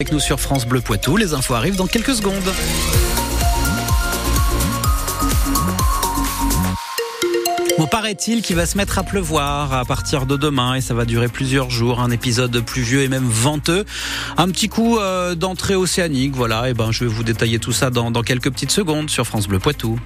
Avec nous sur France Bleu Poitou, les infos arrivent dans quelques secondes. Bon, paraît-il qu'il va se mettre à pleuvoir à partir de demain et ça va durer plusieurs jours. Un épisode pluvieux et même venteux. Un petit coup euh, d'entrée océanique, voilà. Et ben, je vais vous détailler tout ça dans, dans quelques petites secondes sur France Bleu Poitou.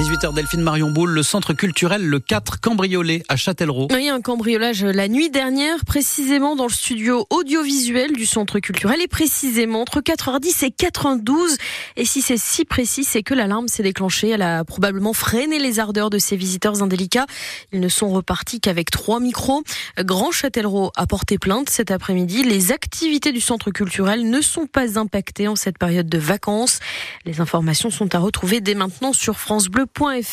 18h Delphine Marion Boule, le centre culturel Le 4 cambriolé à Châtellerault. Oui, un cambriolage la nuit dernière, précisément dans le studio audiovisuel du centre culturel et précisément entre 4h10 et 4h12. Et si c'est si précis, c'est que l'alarme s'est déclenchée. Elle a probablement freiné les ardeurs de ces visiteurs indélicats. Ils ne sont repartis qu'avec trois micros. Grand Châtellerault a porté plainte cet après-midi. Les activités du centre culturel ne sont pas impactées en cette période de vacances. Les informations sont à retrouver dès maintenant sur France Bleu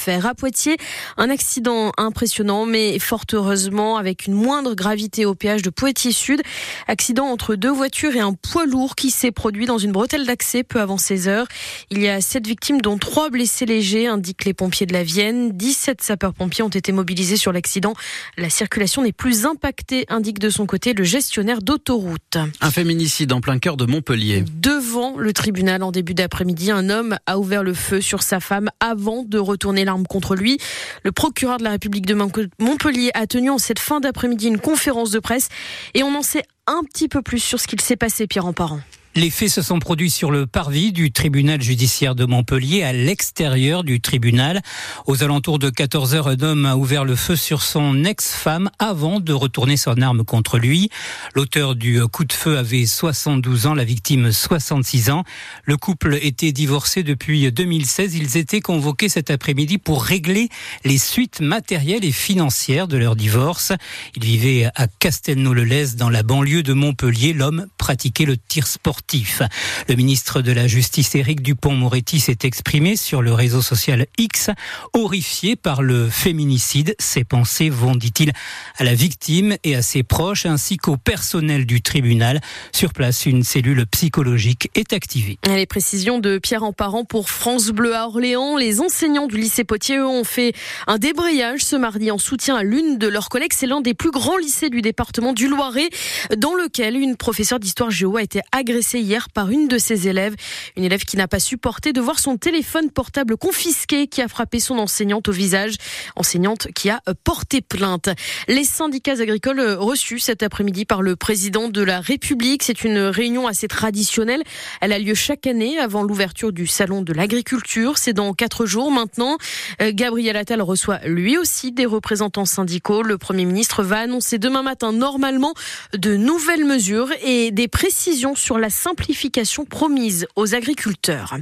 à Poitiers, un accident impressionnant, mais fort heureusement avec une moindre gravité au péage de Poitiers Sud. Accident entre deux voitures et un poids lourd qui s'est produit dans une bretelle d'accès peu avant 16 heures. Il y a sept victimes, dont trois blessés légers, indiquent les pompiers de la Vienne. 17 sapeurs-pompiers ont été mobilisés sur l'accident. La circulation n'est plus impactée, indique de son côté le gestionnaire d'autoroute. Un féminicide en plein cœur de Montpellier. Devant le tribunal en début d'après-midi, un homme a ouvert le feu sur sa femme avant de retourner l'arme contre lui. Le procureur de la République de Montpellier a tenu en cette fin d'après-midi une conférence de presse et on en sait un petit peu plus sur ce qu'il s'est passé, Pierre en. Les faits se sont produits sur le parvis du tribunal judiciaire de Montpellier, à l'extérieur du tribunal. Aux alentours de 14 heures, un homme a ouvert le feu sur son ex-femme avant de retourner son arme contre lui. L'auteur du coup de feu avait 72 ans, la victime 66 ans. Le couple était divorcé depuis 2016. Ils étaient convoqués cet après-midi pour régler les suites matérielles et financières de leur divorce. Ils vivaient à Castelnau-le-Lez, dans la banlieue de Montpellier. L'homme pratiquait le tir sportif le ministre de la Justice, Éric Dupont-Moretti, s'est exprimé sur le réseau social X, horrifié par le féminicide. Ses pensées vont, dit-il, à la victime et à ses proches, ainsi qu'au personnel du tribunal. Sur place, une cellule psychologique est activée. Les précisions de Pierre Emparent pour France Bleu à Orléans. Les enseignants du lycée Potier, ont fait un débrayage ce mardi en soutien à l'une de leurs collègues. C'est l'un des plus grands lycées du département du Loiret, dans lequel une professeure d'histoire géo a été agressée hier par une de ses élèves. Une élève qui n'a pas supporté de voir son téléphone portable confisqué qui a frappé son enseignante au visage. Enseignante qui a porté plainte. Les syndicats agricoles reçus cet après-midi par le président de la République. C'est une réunion assez traditionnelle. Elle a lieu chaque année avant l'ouverture du salon de l'agriculture. C'est dans quatre jours maintenant. Euh, Gabriel Attal reçoit lui aussi des représentants syndicaux. Le Premier ministre va annoncer demain matin normalement de nouvelles mesures et des précisions sur la simplification promise aux agriculteurs.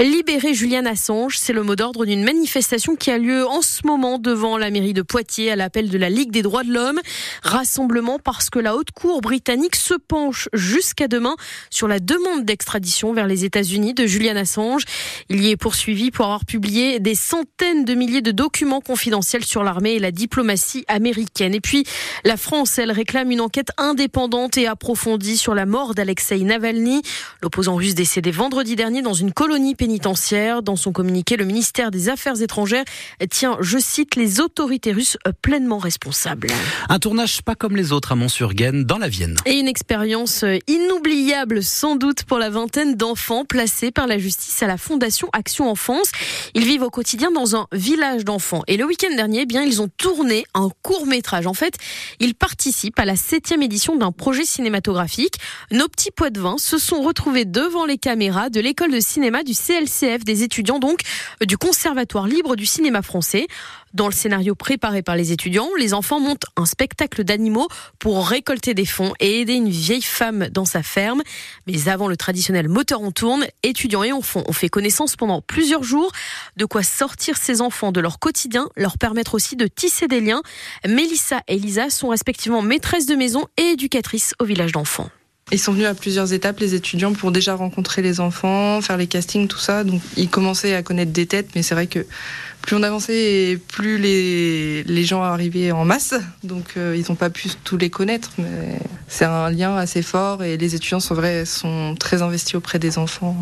Libérer Julian Assange, c'est le mot d'ordre d'une manifestation qui a lieu en ce moment devant la mairie de Poitiers à l'appel de la Ligue des droits de l'homme. Rassemblement parce que la haute cour britannique se penche jusqu'à demain sur la demande d'extradition vers les États-Unis de Julian Assange. Il y est poursuivi pour avoir publié des centaines de milliers de documents confidentiels sur l'armée et la diplomatie américaine. Et puis, la France, elle réclame une enquête indépendante et approfondie sur la mort d'Alexei Navalny L'opposant russe décédé vendredi dernier dans une colonie pénitentiaire. Dans son communiqué, le ministère des Affaires étrangères tient, je cite, les autorités russes pleinement responsables. Un tournage pas comme les autres à Mont-sur-Gaine, dans la Vienne. Et une expérience inoubliable, sans doute, pour la vingtaine d'enfants placés par la justice à la Fondation Action Enfance. Ils vivent au quotidien dans un village d'enfants. Et le week-end dernier, eh bien, ils ont tourné un court métrage. En fait, ils participent à la septième édition d'un projet cinématographique. Nos petits poids de vin se sont retrouvés devant les caméras de l'école de cinéma du CLCF, des étudiants donc du Conservatoire libre du cinéma français. Dans le scénario préparé par les étudiants, les enfants montent un spectacle d'animaux pour récolter des fonds et aider une vieille femme dans sa ferme. Mais avant le traditionnel moteur en tourne, étudiants et enfants ont fait connaissance pendant plusieurs jours. De quoi sortir ces enfants de leur quotidien, leur permettre aussi de tisser des liens. Mélissa et Lisa sont respectivement maîtresses de maison et éducatrices au village d'enfants. Ils sont venus à plusieurs étapes, les étudiants, pour déjà rencontrer les enfants, faire les castings, tout ça. Donc, ils commençaient à connaître des têtes, mais c'est vrai que plus on avançait, plus les, les gens arrivaient en masse. Donc, euh, ils n'ont pas pu tous les connaître, mais c'est un lien assez fort et les étudiants sont, vrais, sont très investis auprès des enfants.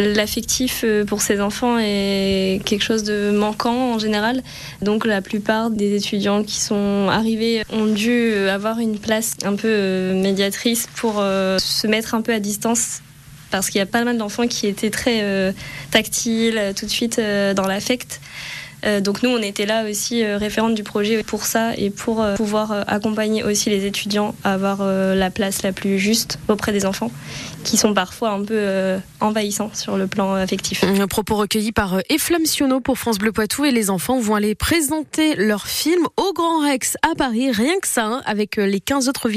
L'affectif euh, pour ces enfants est quelque chose de manquant en général. Donc la plupart des étudiants qui sont arrivés ont dû avoir une place un peu euh, médiatrice pour euh, se mettre un peu à distance parce qu'il y a pas mal d'enfants qui étaient très tactiles, tout de suite dans l'affect. Euh, donc nous, on était là aussi euh, référente du projet pour ça et pour euh, pouvoir accompagner aussi les étudiants à avoir la place la plus juste auprès des enfants qui sont parfois un peu envahissants sur le plan affectif. Un propos recueilli par Eflamme Sionneau pour France Bleu Poitou et les enfants vont aller présenter leur film au Grand Rex à Paris, rien que ça, hein, avec les 15 autres